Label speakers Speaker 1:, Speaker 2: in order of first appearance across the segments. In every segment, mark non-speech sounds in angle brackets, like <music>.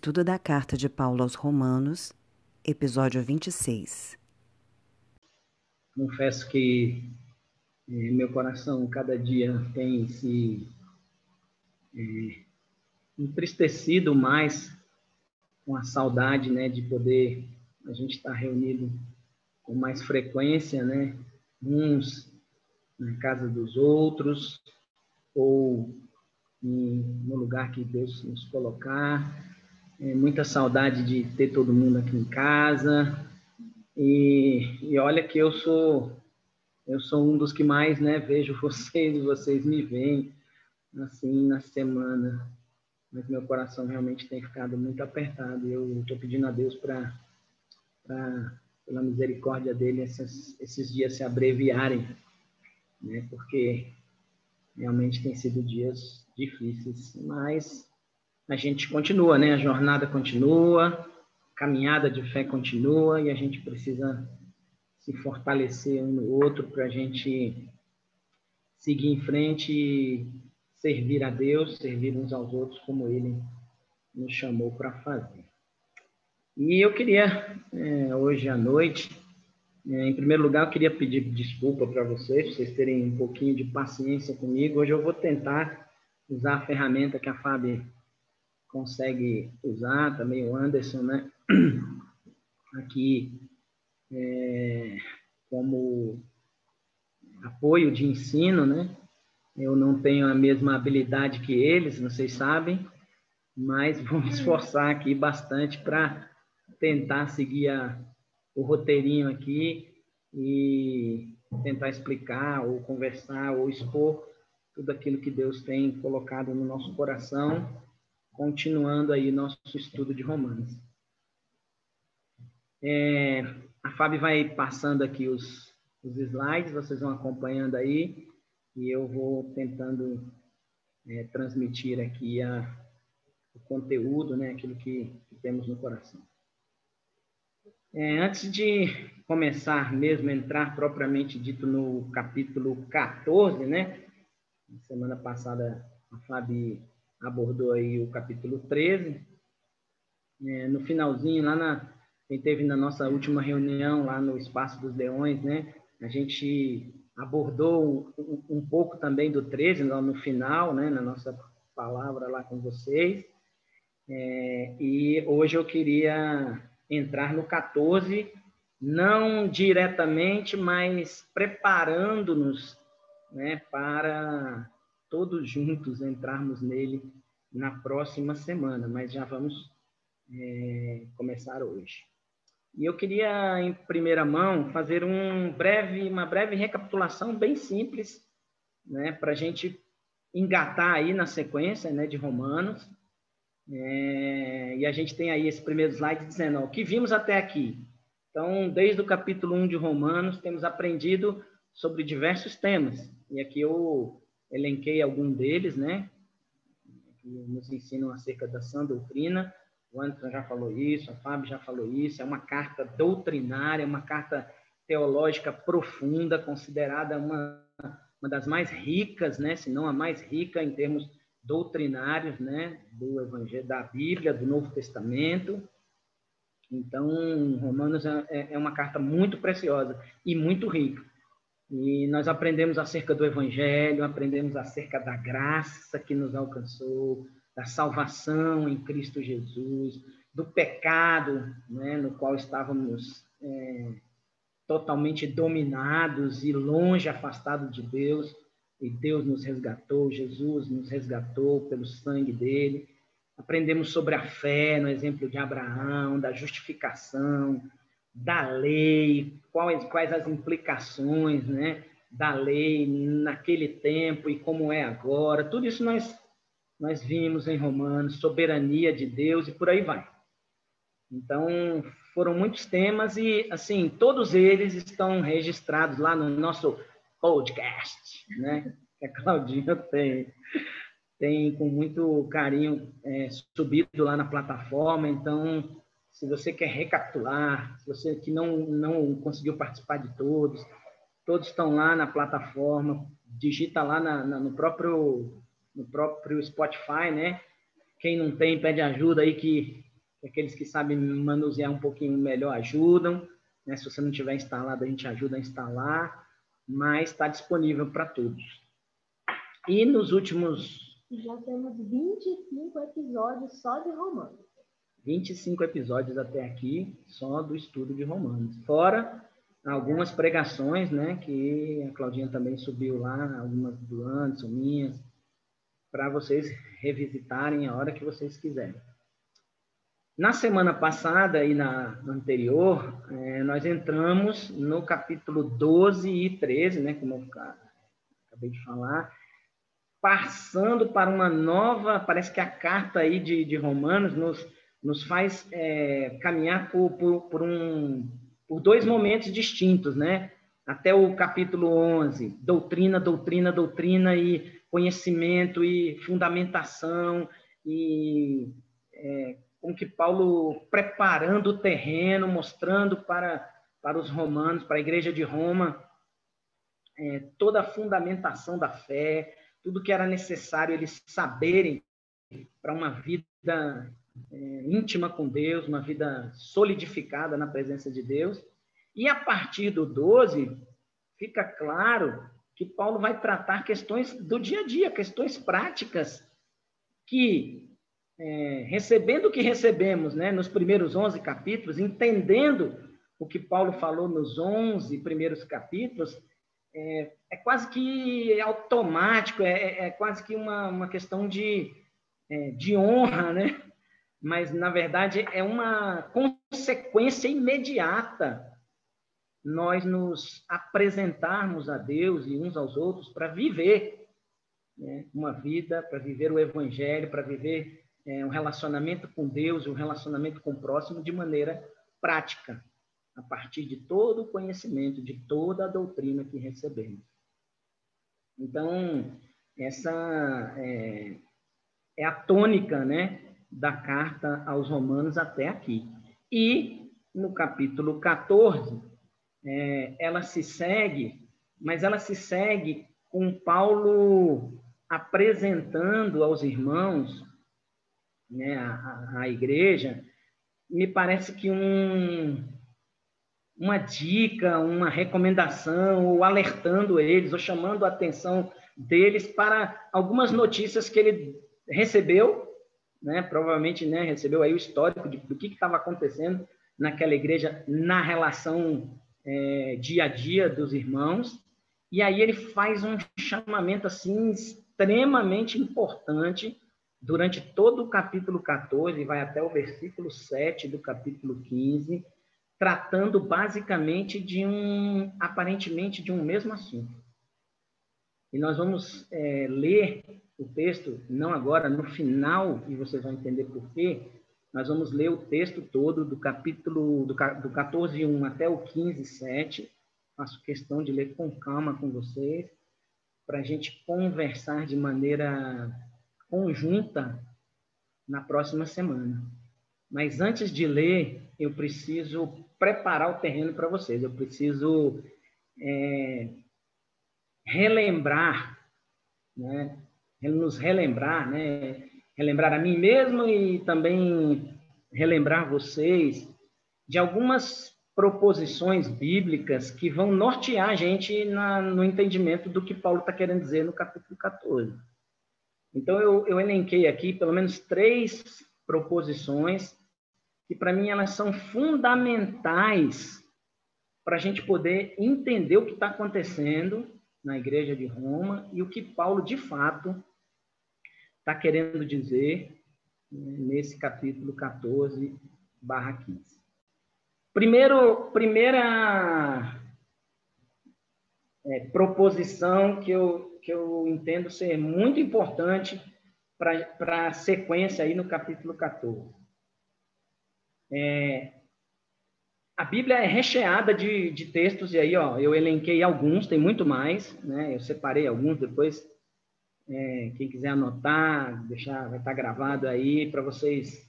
Speaker 1: Estudo da Carta de Paulo aos Romanos, episódio 26.
Speaker 2: Confesso que eh, meu coração cada dia tem se eh, entristecido mais com a saudade né, de poder a gente estar reunido com mais frequência, né, uns na casa dos outros ou em, no lugar que Deus nos colocar é, muita saudade de ter todo mundo aqui em casa. E, e olha que eu sou eu sou um dos que mais né, vejo <laughs> vocês e vocês me veem assim na semana. Mas meu coração realmente tem ficado muito apertado. Eu estou pedindo a Deus para, pela misericórdia dele, esses, esses dias se abreviarem, né? porque realmente tem sido dias difíceis. Mas a gente continua, né? A jornada continua, a caminhada de fé continua e a gente precisa se fortalecer um no outro para a gente seguir em frente e servir a Deus, servir uns aos outros como Ele nos chamou para fazer. E eu queria, é, hoje à noite, é, em primeiro lugar, eu queria pedir desculpa para vocês, vocês terem um pouquinho de paciência comigo. Hoje eu vou tentar usar a ferramenta que a Fábio consegue usar, também o Anderson, né? Aqui é, como apoio de ensino, né? Eu não tenho a mesma habilidade que eles, vocês sabem, mas <laughs> vou me esforçar aqui bastante para tentar seguir a, o roteirinho aqui e tentar explicar ou conversar ou expor tudo aquilo que Deus tem colocado no nosso coração continuando aí nosso estudo de Romanos. É, a Fábio vai passando aqui os, os slides, vocês vão acompanhando aí, e eu vou tentando é, transmitir aqui a, o conteúdo, né, aquilo que, que temos no coração. É, antes de começar mesmo, entrar propriamente dito no capítulo 14, né, semana passada a Fábio abordou aí o capítulo 13. É, no finalzinho, lá na, quem teve na nossa última reunião lá no Espaço dos Leões, né? A gente abordou um, um pouco também do 13 lá no final, né? Na nossa palavra lá com vocês. É, e hoje eu queria entrar no 14, não diretamente, mas preparando-nos né, para todos juntos entrarmos nele na próxima semana, mas já vamos é, começar hoje. E eu queria, em primeira mão, fazer um breve, uma breve recapitulação bem simples, né, para a gente engatar aí na sequência né, de Romanos. É, e a gente tem aí esse primeiro slide dizendo ó, o que vimos até aqui. Então, desde o capítulo 1 de Romanos, temos aprendido sobre diversos temas. E aqui eu elenquei algum deles, né? Que nos ensinam acerca da sã doutrina. O Anderson já falou isso, a Fábio já falou isso. É uma carta doutrinária, uma carta teológica profunda, considerada uma, uma das mais ricas, né? Se não a mais rica em termos doutrinários, né? Do Evangelho, da Bíblia, do Novo Testamento. Então, Romanos é, é uma carta muito preciosa e muito rica. E nós aprendemos acerca do Evangelho, aprendemos acerca da graça que nos alcançou, da salvação em Cristo Jesus, do pecado né, no qual estávamos é, totalmente dominados e longe, afastados de Deus. E Deus nos resgatou, Jesus nos resgatou pelo sangue dele. Aprendemos sobre a fé, no exemplo de Abraão, da justificação, da lei, quais, quais as implicações né, da lei naquele tempo e como é agora. Tudo isso nós, nós vimos em Romanos, soberania de Deus e por aí vai. Então, foram muitos temas e, assim, todos eles estão registrados lá no nosso podcast, né? Que a Claudinha tem, tem com muito carinho é, subido lá na plataforma. Então, se você quer recapitular, se você que não, não conseguiu participar de todos, todos estão lá na plataforma, digita lá na, na, no, próprio, no próprio Spotify, né? Quem não tem, pede ajuda aí que aqueles que sabem manusear um pouquinho melhor ajudam. Né? Se você não tiver instalado, a gente ajuda a instalar, mas está disponível para todos. E nos últimos.
Speaker 3: Já temos 25 episódios só de Romanos.
Speaker 2: 25 episódios até aqui, só do estudo de Romanos. Fora algumas pregações, né, que a Claudinha também subiu lá, algumas do Anderson, minhas, para vocês revisitarem a hora que vocês quiserem. Na semana passada e na anterior, é, nós entramos no capítulo 12 e 13, né, como eu acabei de falar, passando para uma nova, parece que a carta aí de, de Romanos nos, nos faz é, caminhar por, por, por um por dois momentos distintos, né? Até o capítulo 11, doutrina, doutrina, doutrina e conhecimento e fundamentação e é, com que Paulo preparando o terreno, mostrando para, para os romanos, para a igreja de Roma, é, toda a fundamentação da fé, tudo que era necessário eles saberem para uma vida é, íntima com Deus, uma vida solidificada na presença de Deus. E a partir do 12, fica claro que Paulo vai tratar questões do dia a dia, questões práticas, que, é, recebendo o que recebemos né, nos primeiros 11 capítulos, entendendo o que Paulo falou nos 11 primeiros capítulos, é, é quase que automático, é, é, é quase que uma, uma questão de, é, de honra, né? Mas na verdade é uma consequência imediata nós nos apresentarmos a Deus e uns aos outros para viver né, uma vida, para viver o Evangelho, para viver é, um relacionamento com Deus, um relacionamento com o próximo de maneira prática, a partir de todo o conhecimento, de toda a doutrina que recebemos. Então, essa é, é a tônica, né? Da carta aos Romanos até aqui. E no capítulo 14, é, ela se segue, mas ela se segue com Paulo apresentando aos irmãos, né, a, a igreja, me parece que um, uma dica, uma recomendação, ou alertando eles, ou chamando a atenção deles para algumas notícias que ele recebeu né, provavelmente né, recebeu aí o histórico de, do que estava acontecendo naquela igreja na relação é, dia a dia dos irmãos. E aí ele faz um chamamento assim extremamente importante durante todo o capítulo 14, vai até o versículo 7 do capítulo 15, tratando basicamente de um, aparentemente, de um mesmo assunto. E nós vamos é, ler o texto, não agora, no final, e você vai entender por quê, nós vamos ler o texto todo do capítulo, do, do 14, 1 até o 15, 7. Faço questão de ler com calma com vocês, para a gente conversar de maneira conjunta na próxima semana. Mas antes de ler, eu preciso preparar o terreno para vocês. Eu preciso é, relembrar né, nos relembrar, né? relembrar a mim mesmo e também relembrar vocês de algumas proposições bíblicas que vão nortear a gente na, no entendimento do que Paulo está querendo dizer no capítulo 14. Então, eu, eu elenquei aqui pelo menos três proposições que, para mim, elas são fundamentais para a gente poder entender o que está acontecendo na igreja de Roma e o que Paulo, de fato, está querendo dizer né, nesse capítulo 14, barra 15. Primeiro, primeira é, proposição que eu, que eu entendo ser muito importante para a sequência aí no capítulo 14. É, a Bíblia é recheada de, de textos, e aí ó, eu elenquei alguns, tem muito mais, né? eu separei alguns, depois é, quem quiser anotar, deixar, vai estar gravado aí para vocês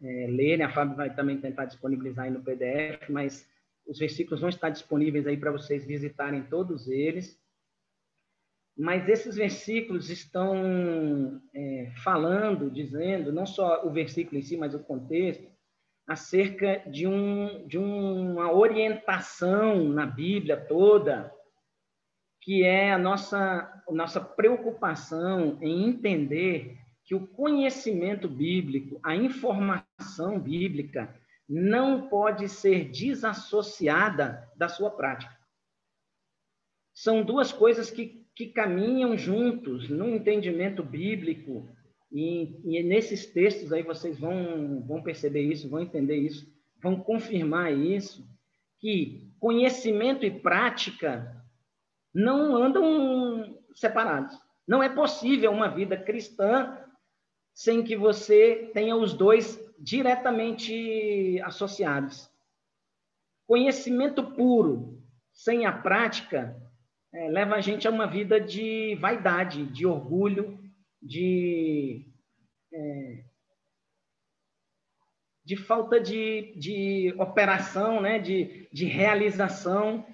Speaker 2: é, lerem. A Fábio vai também tentar disponibilizar aí no PDF, mas os versículos vão estar disponíveis aí para vocês visitarem todos eles. mas esses versículos estão é, falando, dizendo, não só o versículo em si, mas o contexto, acerca de, um, de uma orientação na Bíblia toda, que é a nossa, a nossa preocupação em entender que o conhecimento bíblico, a informação bíblica, não pode ser desassociada da sua prática. São duas coisas que que caminham juntos no entendimento bíblico, e, e, nesses textos aí vocês vão, vão perceber isso, vão entender isso, vão confirmar isso, que conhecimento e prática não andam separados. Não é possível uma vida cristã sem que você tenha os dois diretamente associados. Conhecimento puro sem a prática é, leva a gente a uma vida de vaidade, de orgulho, de, é, de falta de, de operação, né? de, de realização.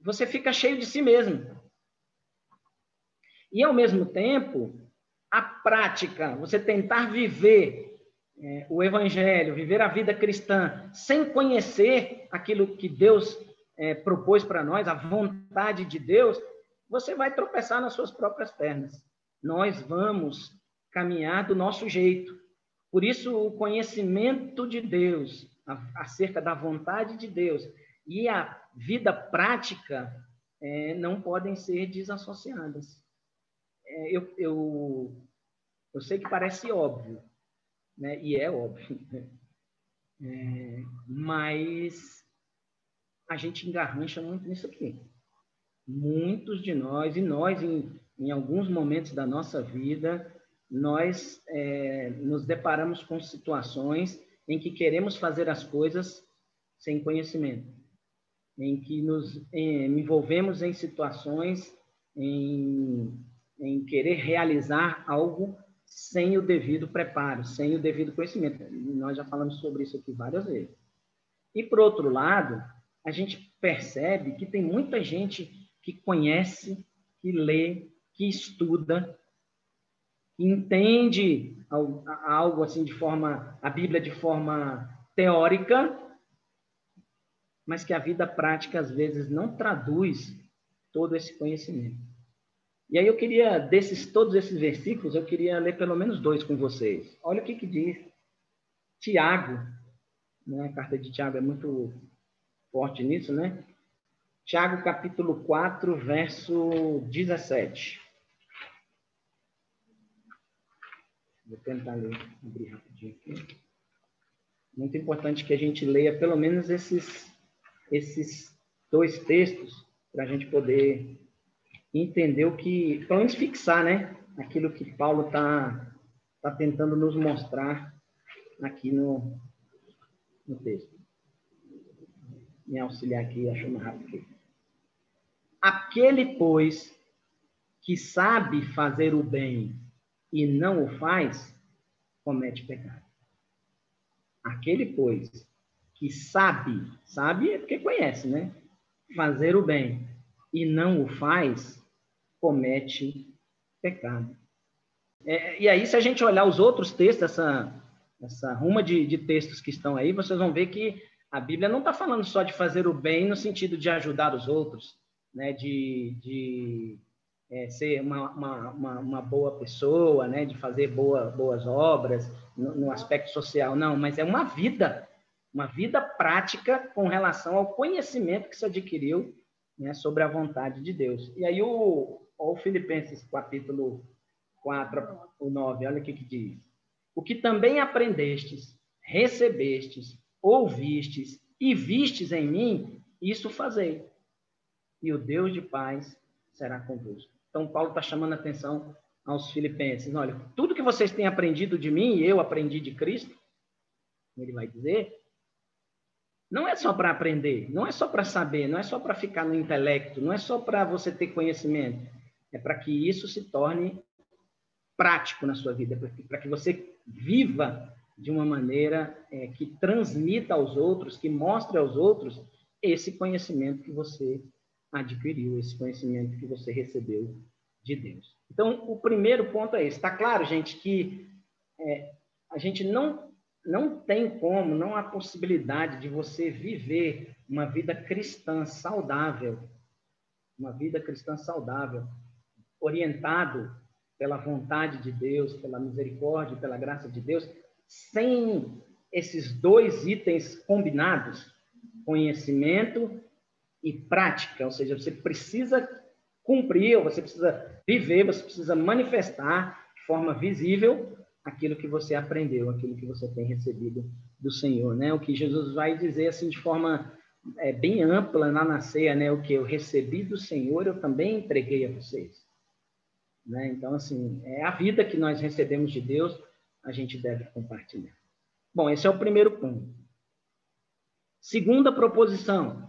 Speaker 2: Você fica cheio de si mesmo. E, ao mesmo tempo, a prática, você tentar viver é, o evangelho, viver a vida cristã, sem conhecer aquilo que Deus é, propôs para nós, a vontade de Deus, você vai tropeçar nas suas próprias pernas. Nós vamos caminhar do nosso jeito. Por isso, o conhecimento de Deus acerca da vontade de Deus e a vida prática é, não podem ser desassociadas. É, eu, eu, eu sei que parece óbvio, né? e é óbvio, <laughs> é, mas a gente engarrancha muito nisso aqui. Muitos de nós, e nós, em, em alguns momentos da nossa vida, nós é, nos deparamos com situações em que queremos fazer as coisas sem conhecimento, em que nos em, envolvemos em situações em, em querer realizar algo sem o devido preparo, sem o devido conhecimento. Nós já falamos sobre isso aqui várias vezes. E, por outro lado, a gente percebe que tem muita gente que conhece, que lê, que estuda, que entende algo assim de forma, a Bíblia de forma teórica, mas que a vida prática às vezes não traduz todo esse conhecimento. E aí eu queria, desses todos esses versículos, eu queria ler pelo menos dois com vocês. Olha o que, que diz Tiago, né? a carta de Tiago é muito forte nisso, né? Tiago capítulo 4, verso 17. Vou tentar ler, abrir rapidinho aqui. Muito importante que a gente leia pelo menos esses, esses dois textos para a gente poder entender o que, pelo menos fixar, né? Aquilo que Paulo está tá tentando nos mostrar aqui no, no texto me auxiliar aqui, mais rápido aqui. Aquele, pois, que sabe fazer o bem e não o faz, comete pecado. Aquele, pois, que sabe, sabe é porque conhece, né? Fazer o bem e não o faz, comete pecado. É, e aí, se a gente olhar os outros textos, essa, essa ruma de, de textos que estão aí, vocês vão ver que a Bíblia não está falando só de fazer o bem no sentido de ajudar os outros, né? de, de é, ser uma, uma, uma, uma, boa pessoa, né? de fazer boa, boas obras no, no aspecto social, não, mas é uma vida, uma vida prática com relação ao conhecimento que se adquiriu né? sobre a vontade de Deus. E aí o, o Filipenses capítulo 4, o 9, olha o que, que diz. O que também aprendestes, recebestes, ouvistes e vistes em mim, isso fazei. E o Deus de paz será convosco. Então, Paulo está chamando a atenção aos filipenses. Olha, tudo que vocês têm aprendido de mim, eu aprendi de Cristo, ele vai dizer, não é só para aprender, não é só para saber, não é só para ficar no intelecto, não é só para você ter conhecimento. É para que isso se torne prático na sua vida, para que você viva de uma maneira é, que transmita aos outros, que mostre aos outros esse conhecimento que você adquiriu esse conhecimento que você recebeu de Deus. Então, o primeiro ponto é esse. Está claro, gente, que é, a gente não, não tem como, não há possibilidade de você viver uma vida cristã saudável, uma vida cristã saudável, orientado pela vontade de Deus, pela misericórdia, pela graça de Deus, sem esses dois itens combinados, conhecimento e prática, ou seja, você precisa cumprir, você precisa viver, você precisa manifestar de forma visível aquilo que você aprendeu, aquilo que você tem recebido do Senhor, né? O que Jesus vai dizer assim de forma é, bem ampla na, na ceia, né? O que eu recebi do Senhor, eu também entreguei a vocês. Né? Então, assim, é a vida que nós recebemos de Deus, a gente deve compartilhar. Bom, esse é o primeiro ponto. Segunda proposição,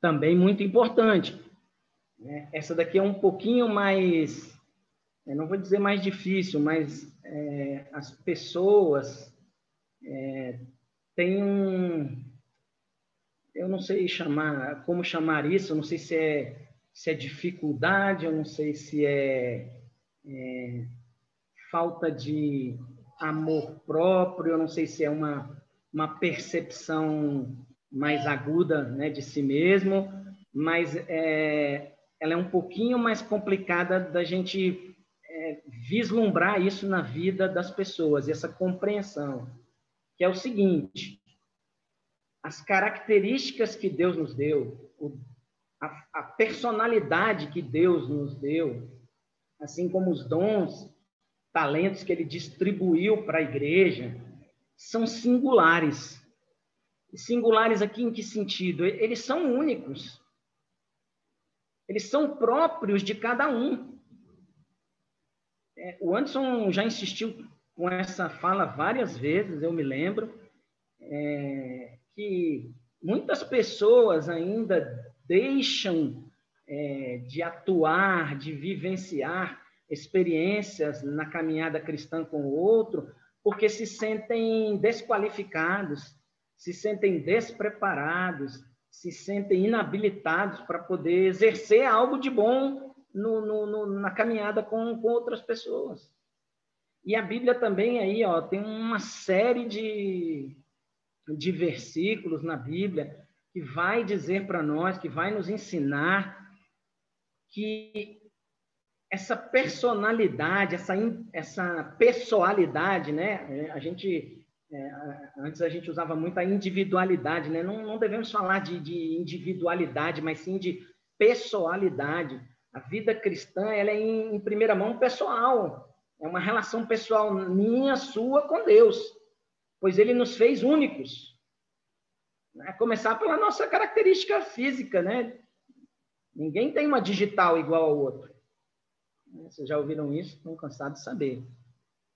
Speaker 2: também muito importante. Né? Essa daqui é um pouquinho mais, não vou dizer mais difícil, mas é, as pessoas é, têm um, eu não sei chamar, como chamar isso, eu não sei se é, se é dificuldade, eu não sei se é, é falta de amor próprio, eu não sei se é uma, uma percepção mais aguda né, de si mesmo, mas é, ela é um pouquinho mais complicada da gente vislumbrar isso na vida das pessoas, essa compreensão, que é o seguinte: as características que Deus nos deu, a, a personalidade que Deus nos deu, assim como os dons, talentos que Ele distribuiu para a igreja, são singulares Singulares aqui em que sentido? Eles são únicos. Eles são próprios de cada um. É, o Anderson já insistiu com essa fala várias vezes, eu me lembro, é, que muitas pessoas ainda deixam é, de atuar, de vivenciar experiências na caminhada cristã com o outro, porque se sentem desqualificados, se sentem despreparados, se sentem inabilitados para poder exercer algo de bom no, no, no, na caminhada com, com outras pessoas. E a Bíblia também aí, ó, tem uma série de, de versículos na Bíblia que vai dizer para nós, que vai nos ensinar que essa personalidade, essa, essa pessoalidade, né? A gente é, antes a gente usava muito a individualidade, né? Não, não devemos falar de, de, individualidade, mas sim de pessoalidade. A vida cristã ela é em, em primeira mão pessoal, é uma relação pessoal minha, sua com Deus, pois Ele nos fez únicos. Né? Começar pela nossa característica física, né? Ninguém tem uma digital igual ao outro. Vocês já ouviram isso? Estão cansados de saber.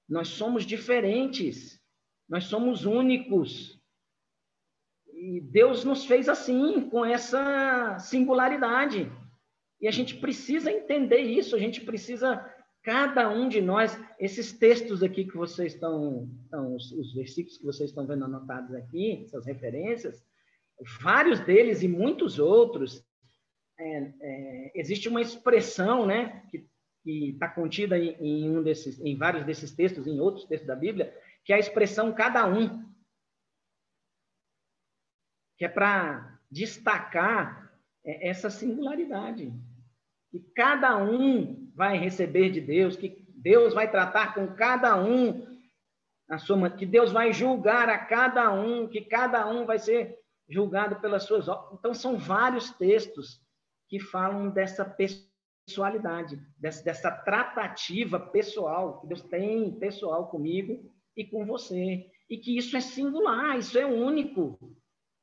Speaker 2: Nós somos diferentes. Nós somos únicos. E Deus nos fez assim, com essa singularidade. E a gente precisa entender isso, a gente precisa, cada um de nós, esses textos aqui que vocês estão, estão os, os versículos que vocês estão vendo anotados aqui, essas referências, vários deles e muitos outros, é, é, existe uma expressão, né, que está contida em, em, um desses, em vários desses textos, em outros textos da Bíblia, que é a expressão cada um, que é para destacar é, essa singularidade, que cada um vai receber de Deus, que Deus vai tratar com cada um a sua, que Deus vai julgar a cada um, que cada um vai ser julgado pelas suas obras. Então são vários textos que falam dessa pessoalidade, dessa, dessa tratativa pessoal que Deus tem pessoal comigo e com você. E que isso é singular, isso é único.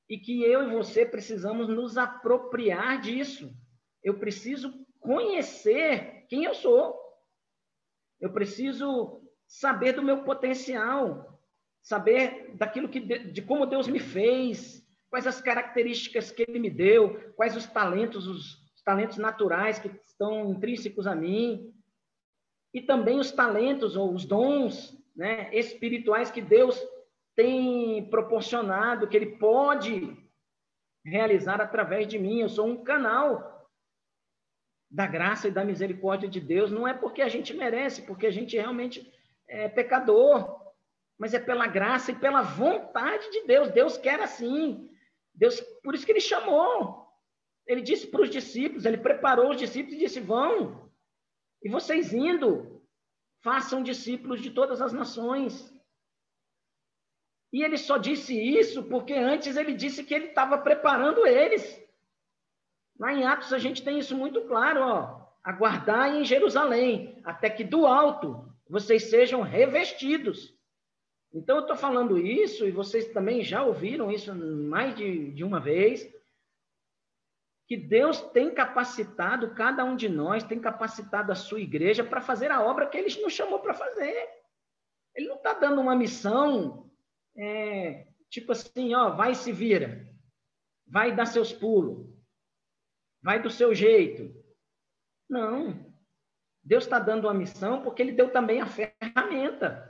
Speaker 2: E que eu e você precisamos nos apropriar disso. Eu preciso conhecer quem eu sou. Eu preciso saber do meu potencial, saber daquilo que de como Deus me fez, quais as características que ele me deu, quais os talentos, os, os talentos naturais que estão intrínsecos a mim, e também os talentos ou os dons né, espirituais que Deus tem proporcionado, que Ele pode realizar através de mim. Eu sou um canal da graça e da misericórdia de Deus. Não é porque a gente merece, porque a gente realmente é pecador, mas é pela graça e pela vontade de Deus. Deus quer assim. Deus, por isso que ele chamou. Ele disse para os discípulos, ele preparou os discípulos e disse: "Vão. E vocês indo, façam discípulos de todas as nações." E ele só disse isso porque antes ele disse que ele estava preparando eles. Lá em Atos a gente tem isso muito claro, ó. Aguardar em Jerusalém, até que do alto vocês sejam revestidos. Então eu estou falando isso, e vocês também já ouviram isso mais de, de uma vez, que Deus tem capacitado cada um de nós, tem capacitado a sua igreja para fazer a obra que Ele nos chamou para fazer. Ele não está dando uma missão é, tipo assim, ó, vai e se vira, vai dar seus pulos, vai do seu jeito. Não. Deus está dando uma missão porque Ele deu também a ferramenta.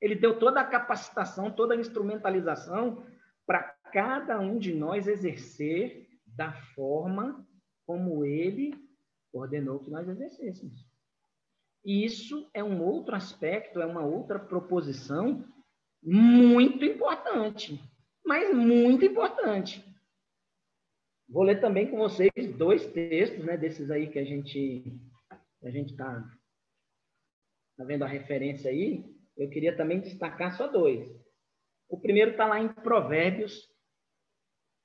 Speaker 2: Ele deu toda a capacitação, toda a instrumentalização para cada um de nós exercer da forma como Ele ordenou que nós exercêssemos. E isso é um outro aspecto, é uma outra proposição muito importante, mas muito importante. Vou ler também com vocês dois textos, né, desses aí que a gente a gente está tá vendo a referência aí. Eu queria também destacar só dois. O primeiro está lá em Provérbios,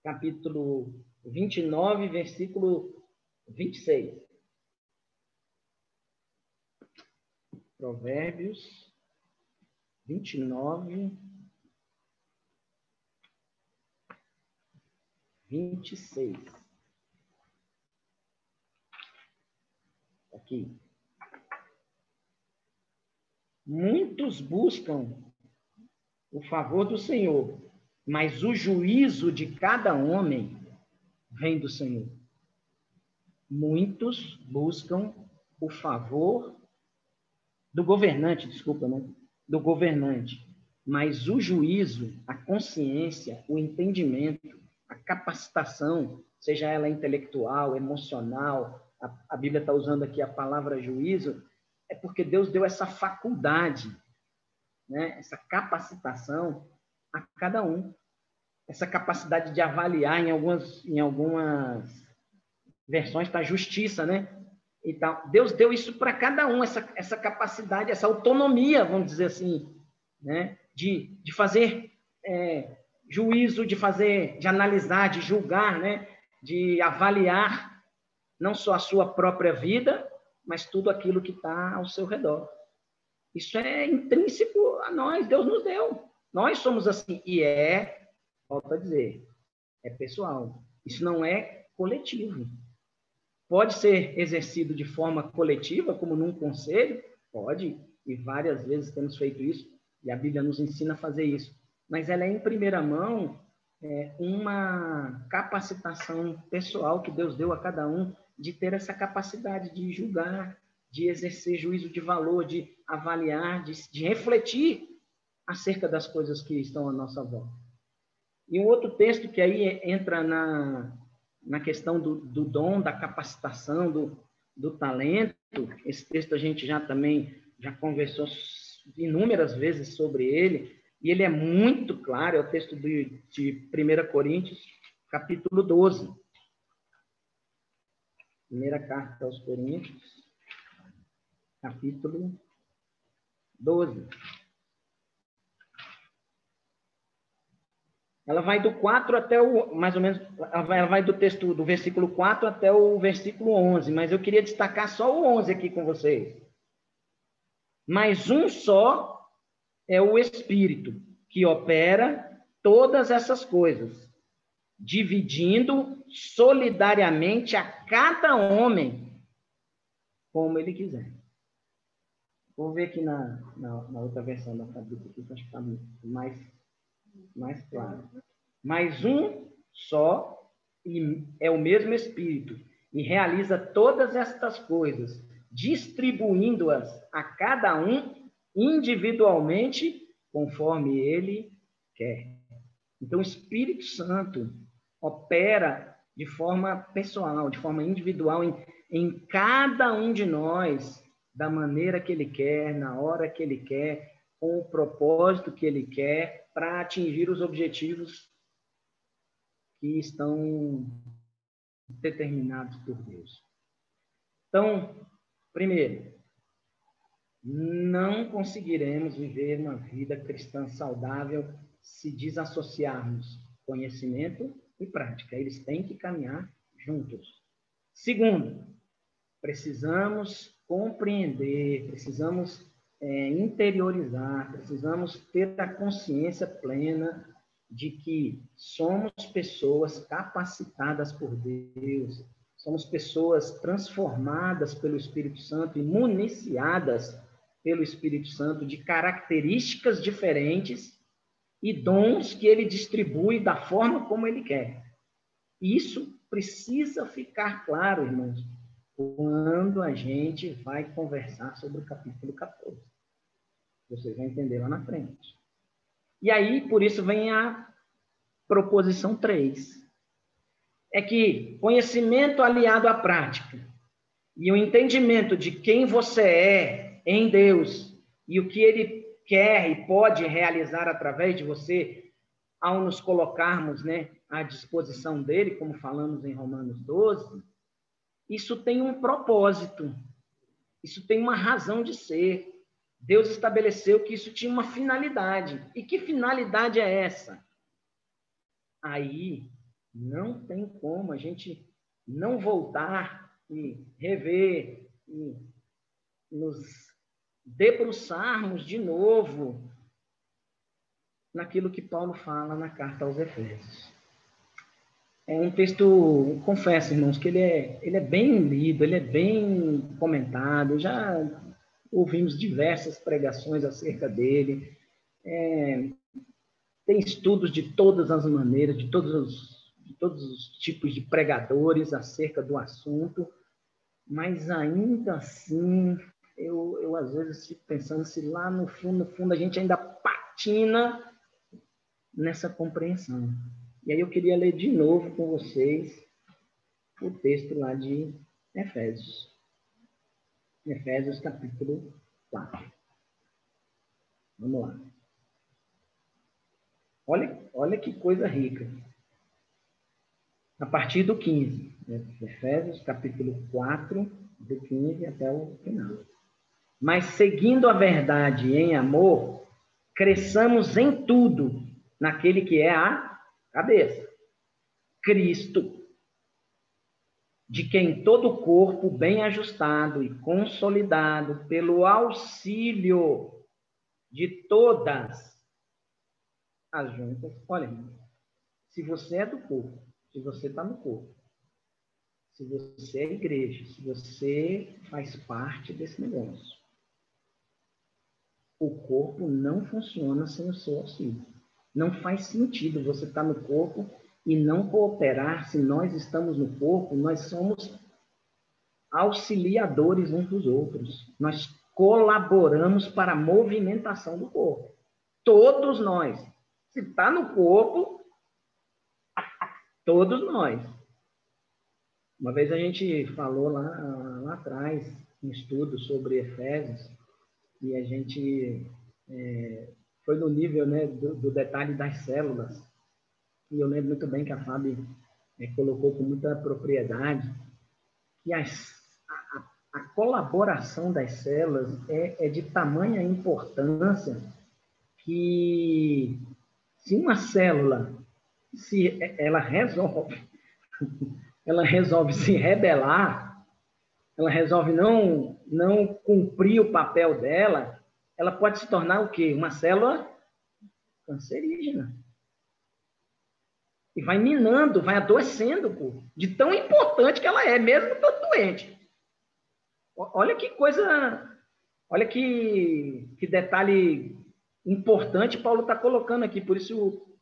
Speaker 2: capítulo 29, versículo 26. Provérbios 29, 26. Aqui. Muitos buscam o favor do Senhor, mas o juízo de cada homem vem do Senhor. Muitos buscam o favor do governante, desculpa, né? do governante, mas o juízo, a consciência, o entendimento, capacitação, seja ela intelectual, emocional, a, a Bíblia está usando aqui a palavra juízo, é porque Deus deu essa faculdade, né, essa capacitação a cada um. Essa capacidade de avaliar em algumas, em algumas versões está justiça, né? e tal. Deus deu isso para cada um, essa, essa capacidade, essa autonomia, vamos dizer assim, né? de, de fazer é, juízo, de fazer, de analisar, de julgar, né? de avaliar não só a sua própria vida, mas tudo aquilo que está ao seu redor. Isso é intrínseco a nós, Deus nos deu. Nós somos assim, e é, volto a dizer, é pessoal. Isso não é coletivo. Pode ser exercido de forma coletiva, como num conselho? Pode, e várias vezes temos feito isso, e a Bíblia nos ensina a fazer isso. Mas ela é, em primeira mão, é, uma capacitação pessoal que Deus deu a cada um de ter essa capacidade de julgar, de exercer juízo de valor, de avaliar, de, de refletir acerca das coisas que estão à nossa volta. E um outro texto que aí entra na, na questão do, do dom, da capacitação, do, do talento. Esse texto a gente já também já conversou inúmeras vezes sobre ele, e ele é muito claro, é o texto de, de 1 Coríntios, capítulo 12. Primeira carta aos Coríntios, capítulo 12. Ela vai do 4 até o, mais ou menos, ela vai, ela vai, do texto do versículo 4 até o versículo 11, mas eu queria destacar só o 11 aqui com vocês. Mas um só é o Espírito que opera todas essas coisas, dividindo solidariamente a cada homem como ele quiser. Vou ver aqui na, na, na outra versão da Bíblia, que acho que está mais mais claro. Mas um só e é o mesmo Espírito e realiza todas estas coisas, distribuindo-as a cada um individualmente, conforme ele quer. Então, o Espírito Santo opera de forma pessoal, de forma individual em, em cada um de nós, da maneira que Ele quer, na hora que Ele quer, com o propósito que Ele quer, para atingir os objetivos que estão determinados por Deus. Então, primeiro, não conseguiremos viver uma vida cristã saudável se desassociarmos conhecimento e prática. Eles têm que caminhar juntos. Segundo, precisamos compreender, precisamos é, interiorizar, precisamos ter a consciência plena de que somos pessoas capacitadas por Deus, somos pessoas transformadas pelo Espírito Santo e municiadas pelo Espírito Santo de características diferentes e dons que ele distribui da forma como ele quer. Isso precisa ficar claro, irmãos, quando a gente vai conversar sobre o capítulo 14. Vocês vão entender lá na frente. E aí, por isso, vem a proposição 3. É que conhecimento aliado à prática e o entendimento de quem você é em Deus e o que ele quer e pode realizar através de você, ao nos colocarmos né, à disposição dele, como falamos em Romanos 12, isso tem um propósito, isso tem uma razão de ser. Deus estabeleceu que isso tinha uma finalidade. E que finalidade é essa? Aí não tem como a gente não voltar e rever e nos debruçarmos de novo naquilo que Paulo fala na carta aos Efésios. É um texto, confesso, irmãos, que ele é, ele é bem lido, ele é bem comentado, já ouvimos diversas pregações acerca dele, é, tem estudos de todas as maneiras, de todos os, de todos os tipos de pregadores acerca do assunto, mas ainda assim eu, eu às vezes fico pensando se lá no fundo, no fundo, a gente ainda patina nessa compreensão. E aí eu queria ler de novo com vocês o texto lá de Efésios. Efésios capítulo 4. Vamos lá. Olha, olha que coisa rica. A partir do 15. Né? Efésios capítulo 4, do 15 até o final mas seguindo a verdade em amor, cresçamos em tudo naquele que é a cabeça, Cristo, de quem todo o corpo bem ajustado e consolidado pelo auxílio de todas as juntas. Olha, se você é do corpo, se você está no corpo, se você é igreja, se você faz parte desse negócio, o corpo não funciona sem o seu auxílio. Não faz sentido você estar no corpo e não cooperar se nós estamos no corpo, nós somos auxiliadores uns dos outros. Nós colaboramos para a movimentação do corpo. Todos nós. Se está no corpo, <laughs> todos nós. Uma vez a gente falou lá, lá atrás, um estudo sobre Efésios, e a gente é, foi no nível né, do, do, detalhe das células. E eu lembro muito bem que a Fábio é, colocou com muita propriedade que as, a, a, colaboração das células é, é de tamanha importância que se uma célula se ela resolve <laughs> ela resolve se rebelar ela resolve não, não cumprir o papel dela, ela pode se tornar o quê? Uma célula cancerígena. E vai minando, vai adoecendo de tão importante que ela é, mesmo estando doente. Olha que coisa, olha que, que detalhe importante Paulo está colocando aqui, por isso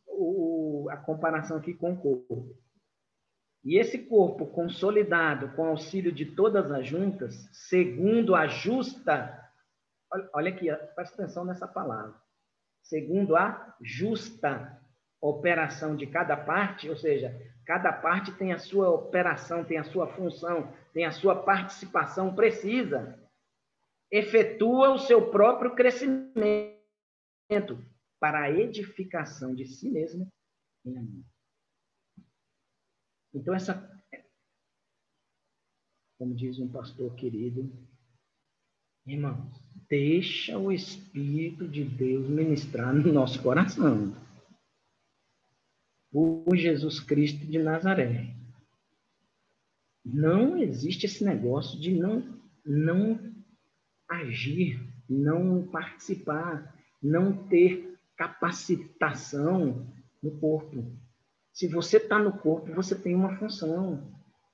Speaker 2: o, o, a comparação aqui com o corpo. E esse corpo consolidado com auxílio de todas as juntas, segundo a justa. Olha aqui, presta atenção nessa palavra. Segundo a justa operação de cada parte, ou seja, cada parte tem a sua operação, tem a sua função, tem a sua participação precisa, efetua o seu próprio crescimento para a edificação de si mesmo em amor. Então, essa, como diz um pastor querido, irmãos, deixa o Espírito de Deus ministrar no nosso coração por Jesus Cristo de Nazaré. Não existe esse negócio de não, não agir, não participar, não ter capacitação no corpo. Se você está no corpo, você tem uma função.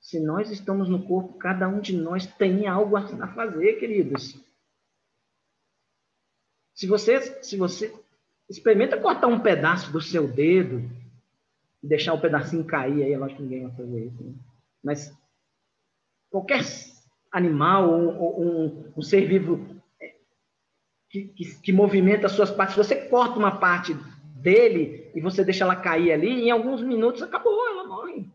Speaker 2: Se nós estamos no corpo, cada um de nós tem algo a fazer, queridos. Se você, se você experimenta cortar um pedaço do seu dedo, deixar o pedacinho cair, aí eu acho que ninguém vai fazer isso. Né? Mas qualquer animal ou, um, um, ser vivo é, que, que, que movimenta as suas partes, se você corta uma parte dele e você deixa ela cair ali, em alguns minutos acabou, ela morre.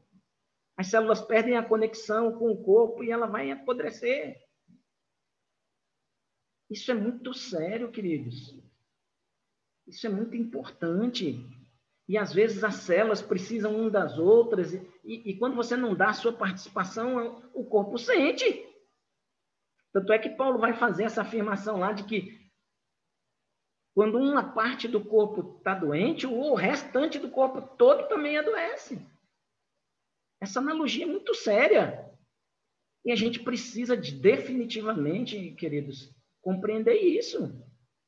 Speaker 2: As células perdem a conexão com o corpo e ela vai apodrecer. Isso é muito sério, queridos. Isso é muito importante. E às vezes as células precisam um das outras, e, e, quando você não dá a sua participação, o corpo sente. Tanto é que Paulo vai fazer essa afirmação lá de que quando uma parte do corpo está doente, o restante do corpo todo também adoece. Essa analogia é muito séria. E a gente precisa de, definitivamente, queridos, compreender isso.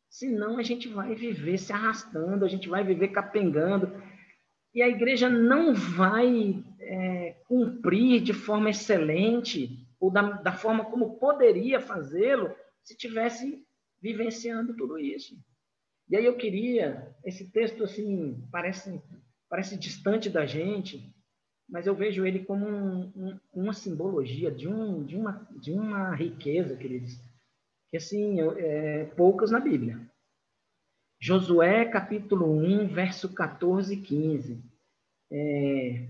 Speaker 2: Senão a gente vai viver se arrastando, a gente vai viver capengando. E a igreja não vai é, cumprir de forma excelente, ou da, da forma como poderia fazê-lo, se tivesse vivenciando tudo isso. E aí eu queria, esse texto assim, parece, parece distante da gente, mas eu vejo ele como um, um, uma simbologia de, um, de, uma, de uma riqueza, queridos, que assim, é, poucas na Bíblia. Josué capítulo 1, verso 14 e 15. É,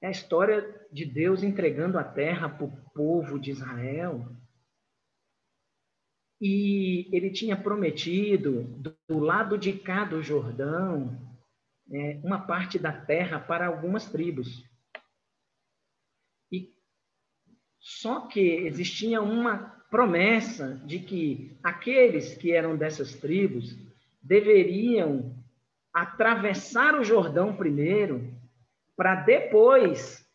Speaker 2: é a história de Deus entregando a terra para o povo de Israel. E ele tinha prometido, do lado de cá do Jordão, é, uma parte da terra para algumas tribos. E só que existia uma promessa de que aqueles que eram dessas tribos deveriam atravessar o Jordão primeiro, para depois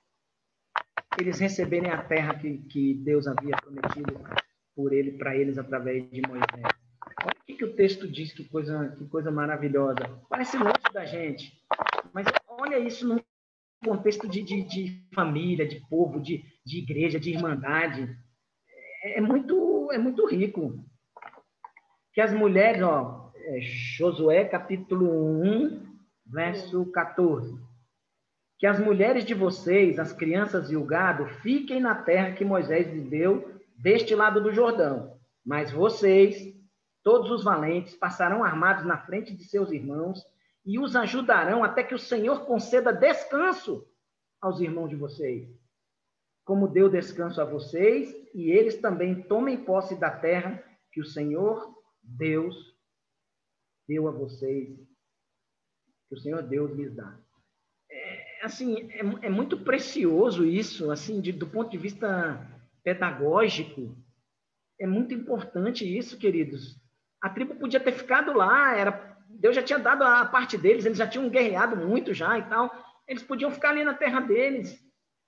Speaker 2: eles receberem a terra que, que Deus havia prometido por ele para eles através de Moisés. Olha o que, que o texto diz, que coisa, que coisa maravilhosa. Parece longe da gente, mas olha isso num contexto de, de, de família, de povo, de, de igreja, de irmandade é muito, é muito rico. Que as mulheres, ó, é Josué capítulo 1, verso 14. Que as mulheres de vocês, as crianças e o gado, fiquem na terra que Moisés lhe deu, deste lado do Jordão. Mas vocês, todos os valentes, passarão armados na frente de seus irmãos e os ajudarão até que o Senhor conceda descanso aos irmãos de vocês como deu descanso a vocês, e eles também tomem posse da terra que o Senhor Deus deu a vocês, que o Senhor Deus lhes dá. É, assim, é, é, muito precioso isso, assim, de, do ponto de vista pedagógico, é muito importante isso, queridos. A tribo podia ter ficado lá, era Deus já tinha dado a parte deles, eles já tinham guerreado muito já e tal. Eles podiam ficar ali na terra deles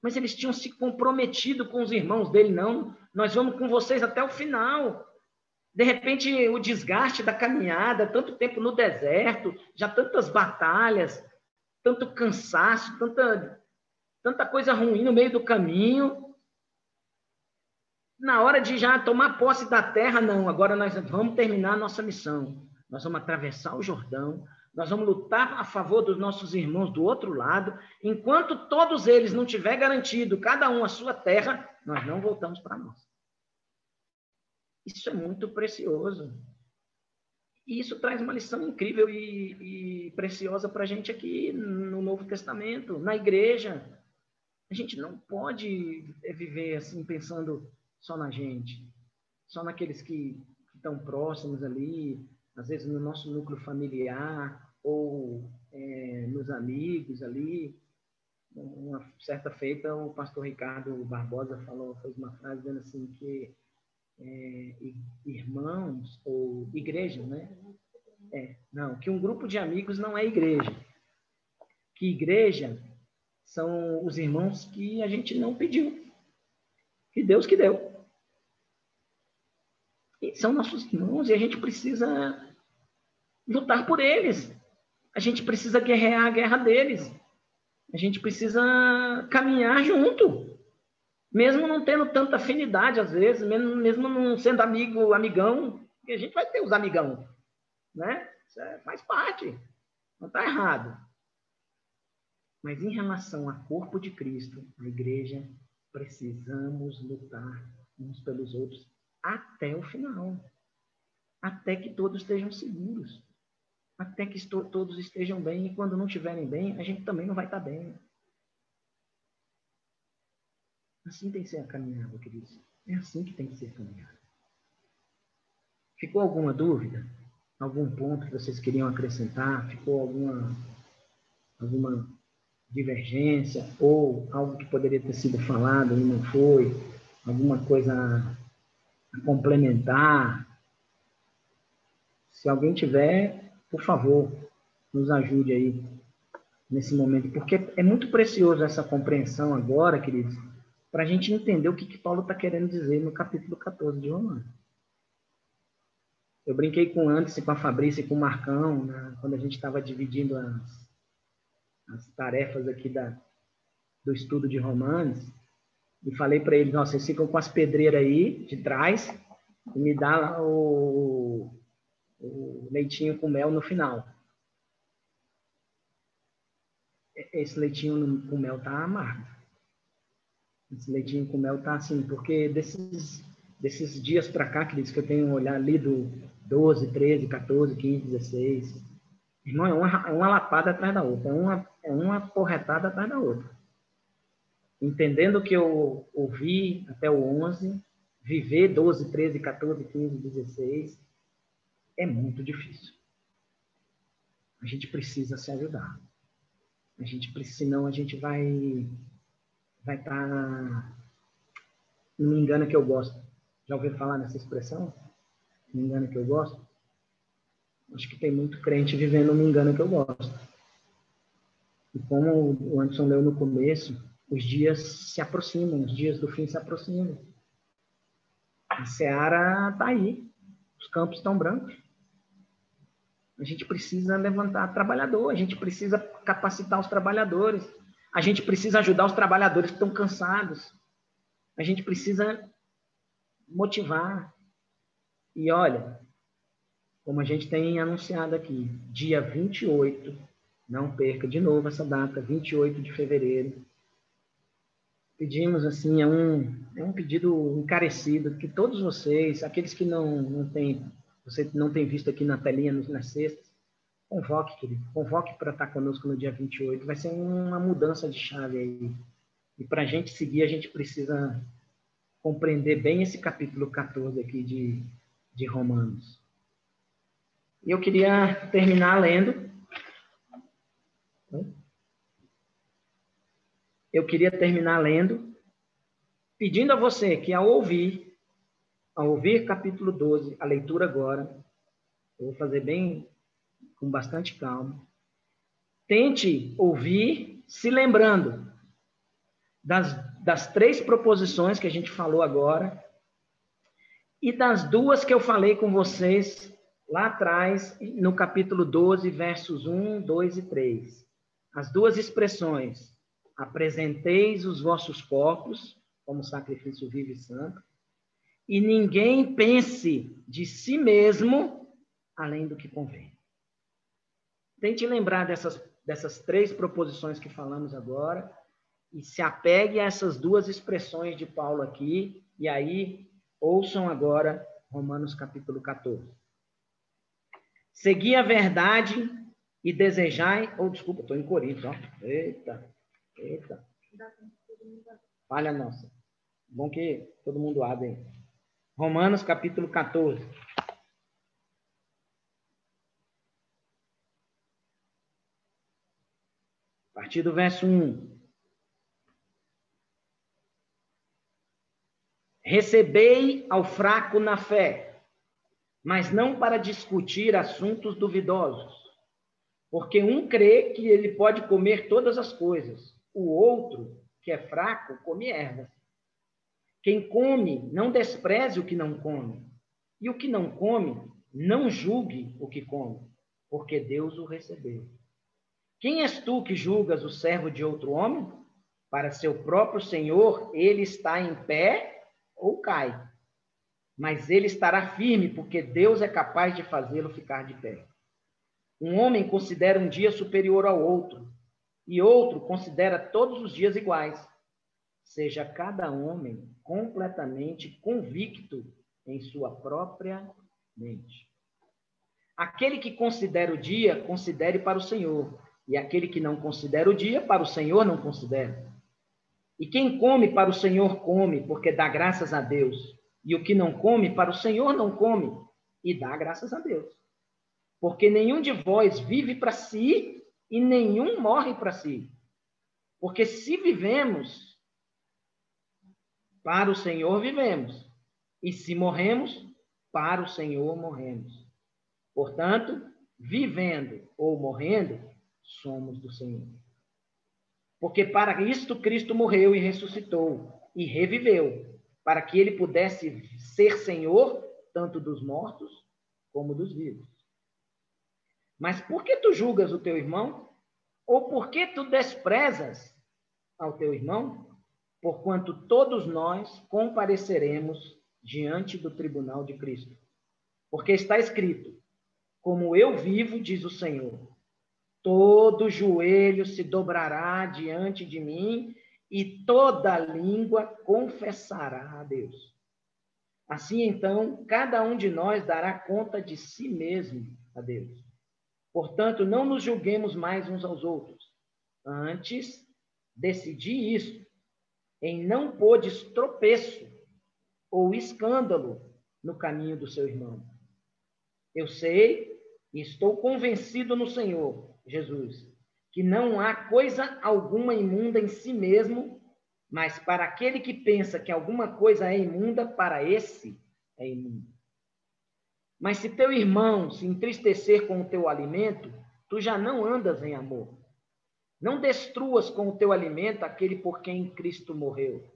Speaker 2: mas eles tinham se comprometido com os irmãos dele, não, nós vamos com vocês até o final. De repente, o desgaste da caminhada, tanto tempo no deserto, já tantas batalhas, tanto cansaço, tanta, tanta coisa ruim no meio do caminho. Na hora de já tomar posse da terra, não, agora nós vamos terminar a nossa missão. Nós vamos atravessar o Jordão, nós vamos lutar a favor dos nossos irmãos do outro lado. Enquanto todos eles não tiver garantido cada um a sua terra, nós não voltamos para nós. Isso é muito precioso. E isso traz uma lição incrível e, e preciosa para a gente aqui no Novo Testamento, na igreja. A gente não pode viver assim, pensando só na gente, só naqueles que estão próximos ali, às vezes no nosso núcleo familiar ou é, nos amigos ali. Uma certa feita, o pastor Ricardo Barbosa falou, fez uma frase dizendo assim que é, irmãos ou igreja, né? É, não, que um grupo de amigos não é igreja. Que igreja são os irmãos que a gente não pediu. Que Deus que deu. São nossos irmãos e a gente precisa lutar por eles. A gente precisa guerrear a guerra deles. A gente precisa caminhar junto. Mesmo não tendo tanta afinidade, às vezes, mesmo, mesmo não sendo amigo, amigão, a gente vai ter os amigão, né? Isso é, faz parte. Não está errado. Mas em relação ao corpo de Cristo, a igreja, precisamos lutar uns pelos outros até o final. Até que todos estejam seguros até que todos estejam bem, e quando não estiverem bem, a gente também não vai estar bem. Assim tem que ser a caminhada, queridos. É assim que tem que ser a caminhada. Ficou alguma dúvida? Algum ponto que vocês queriam acrescentar? Ficou alguma, alguma divergência? Ou algo que poderia ter sido falado e não foi? Alguma coisa complementar? Se alguém tiver, por favor, nos ajude aí nesse momento, porque é muito precioso essa compreensão agora, queridos, para a gente entender o que, que Paulo está querendo dizer no capítulo 14 de Romanos. Eu brinquei com Anderson, com a Fabrícia e com o Marcão, né, quando a gente estava dividindo as, as tarefas aqui da, do estudo de Romanos, e falei para eles, nossa, vocês ficam com as pedreiras aí de trás, e me dá o, o leitinho com mel no final. Esse leitinho com mel tá amargo. Esse leitinho com mel tá assim, porque desses, desses dias para cá, que que eu tenho olhar lido 12, 13, 14, 15, 16. Irmão, é uma, é uma lapada atrás da outra, é uma, é uma porretada atrás da outra. Entendendo o que eu ouvi até o 11, viver 12, 13, 14, 15, 16, é muito difícil. A gente precisa se ajudar. A gente precisa, senão a gente vai vai estar tá, não me engana que eu gosto. Já ouviu falar nessa expressão? Me engana que eu gosto? Acho que tem muito crente vivendo me engana que eu gosto. E como o Anderson leu no começo, os dias se aproximam, os dias do fim se aproximam. A seara está aí, os campos estão brancos. A gente precisa levantar trabalhador, a gente precisa capacitar os trabalhadores, a gente precisa ajudar os trabalhadores que estão cansados, a gente precisa motivar. E olha, como a gente tem anunciado aqui, dia 28, não perca de novo essa data, 28 de fevereiro. Pedimos assim, é um, é um pedido encarecido que todos vocês, aqueles que não, não têm você não tem visto aqui na telinha nas sextas, convoque, querido. Convoque para estar conosco no dia 28. Vai ser uma mudança de chave aí. E para a gente seguir, a gente precisa compreender bem esse capítulo 14 aqui de, de Romanos. E eu queria terminar lendo. Eu queria terminar lendo, pedindo a você que ao ouvir ao ouvir capítulo 12, a leitura agora, eu vou fazer bem com bastante calma. Tente ouvir se lembrando das, das três proposições que a gente falou agora e das duas que eu falei com vocês lá atrás, no capítulo 12, versos 1, 2 e 3. As duas expressões: apresenteis os vossos corpos como sacrifício vivo e santo, e ninguém pense de si mesmo além do que convém. Tente lembrar dessas, dessas três proposições que falamos agora e se apegue a essas duas expressões de Paulo aqui, e aí ouçam agora Romanos capítulo 14. Segui a verdade e desejai. Ou, oh, desculpa, estou em Coríntios, ó. Eita, eita. Falha nossa. Bom que todo mundo abre. Romanos capítulo 14. A partir do verso 1. Recebei ao fraco na fé, mas não para discutir assuntos duvidosos. Porque um crê que ele pode comer todas as coisas, o outro, que é fraco, come ervas. Quem come, não despreze o que não come, e o que não come, não julgue o que come, porque Deus o recebeu. Quem és tu que julgas o servo de outro homem? Para seu próprio senhor, ele está em pé ou cai. Mas ele estará firme, porque Deus é capaz de fazê-lo ficar de pé. Um homem considera um dia superior ao outro, e outro considera todos os dias iguais. Seja cada homem completamente convicto em sua própria mente. Aquele que considera o dia, considere para o Senhor, e aquele que não considera o dia, para o Senhor não considera. E quem come para o Senhor come, porque dá graças a Deus. E o que não come para o Senhor não come, e dá graças a Deus. Porque nenhum de vós vive para si e nenhum morre para si. Porque se vivemos, para o Senhor vivemos. E se morremos, para o Senhor morremos. Portanto, vivendo ou morrendo, somos do Senhor. Porque para isto Cristo morreu e ressuscitou e reviveu, para que ele pudesse ser Senhor tanto dos mortos como dos vivos. Mas por que tu julgas o teu irmão? Ou por que tu desprezas ao teu irmão? Porquanto todos nós compareceremos diante do tribunal de Cristo. Porque está escrito: Como eu vivo, diz o Senhor, todo joelho se dobrará diante de mim e toda língua confessará a Deus. Assim, então, cada um de nós dará conta de si mesmo a Deus. Portanto, não nos julguemos mais uns aos outros. Antes, decidi isso, em não podes tropeço ou escândalo no caminho do seu irmão. Eu sei e estou convencido no Senhor Jesus, que não há coisa alguma imunda em si mesmo, mas para aquele que pensa que alguma coisa é imunda, para esse é imunda. Mas se teu irmão se entristecer com o teu alimento, tu já não andas em amor. Não destruas com o teu alimento aquele por quem Cristo morreu.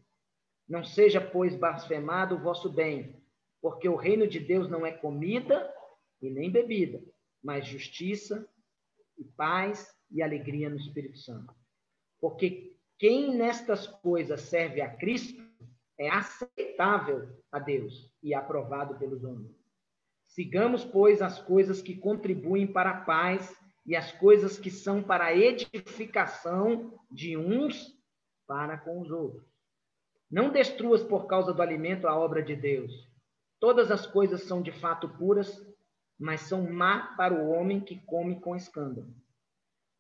Speaker 2: Não seja, pois, blasfemado o vosso bem, porque o reino de Deus não é comida e nem bebida, mas justiça, e paz e alegria no Espírito Santo. Porque quem nestas coisas serve a Cristo é aceitável a Deus e aprovado pelos homens. Sigamos, pois, as coisas que contribuem para a paz e as coisas que são para a edificação de uns para com os outros. Não destruas por causa do alimento a obra de Deus. Todas as coisas são de fato puras, mas são má para o homem que come com escândalo.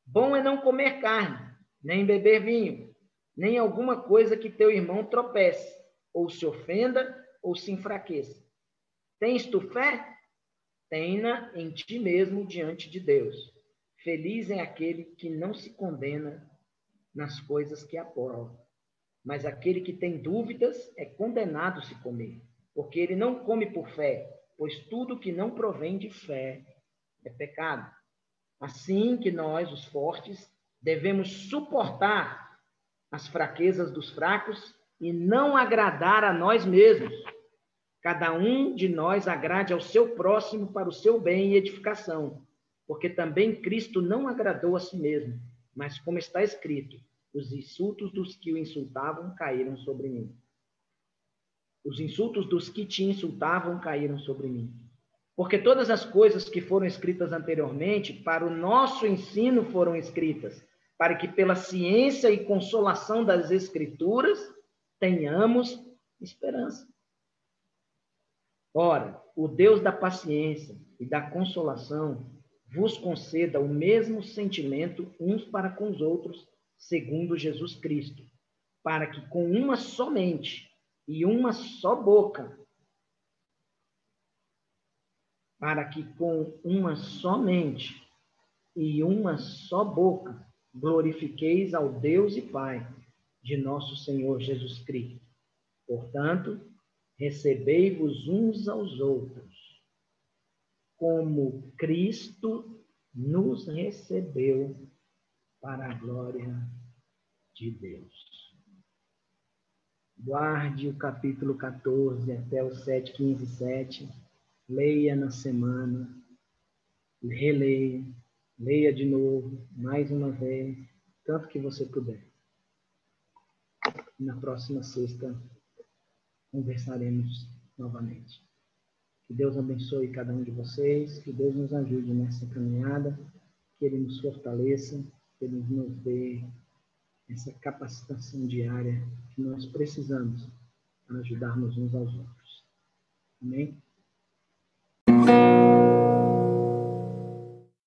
Speaker 2: Bom é não comer carne, nem beber vinho, nem alguma coisa que teu irmão tropece, ou se ofenda, ou se enfraqueça. Tens tu fé? Tenha em ti mesmo diante de Deus. Feliz é aquele que não se condena nas coisas que aprova. Mas aquele que tem dúvidas é condenado se comer, porque ele não come por fé, pois tudo que não provém de fé é pecado. Assim que nós, os fortes, devemos suportar as fraquezas dos fracos e não agradar a nós mesmos. Cada um de nós agrade ao seu próximo para o seu bem e edificação, porque também Cristo não agradou a si mesmo, mas como está escrito, os insultos dos que o insultavam caíram sobre mim. Os insultos dos que te insultavam caíram sobre mim. Porque todas as coisas que foram escritas anteriormente, para o nosso ensino foram escritas, para que pela ciência e consolação das Escrituras tenhamos esperança. Ora, o Deus da paciência e da consolação vos conceda o mesmo sentimento uns para com os outros, segundo Jesus Cristo, para que com uma só mente e uma só boca, para que com uma só mente e uma só boca glorifiqueis ao Deus e Pai de nosso Senhor Jesus Cristo. Portanto, recebei-vos uns aos outros, como Cristo nos recebeu para a glória de Deus. Guarde o capítulo 14 até o 7, 15, 7. Leia na semana, releia, leia de novo, mais uma vez, tanto que você puder. Na próxima sexta, conversaremos novamente. Que Deus abençoe cada um de vocês, que Deus nos ajude nessa caminhada, que Ele nos fortaleça, que Ele nos dê essa capacitação diária que nós precisamos para ajudarmos uns aos outros. Amém?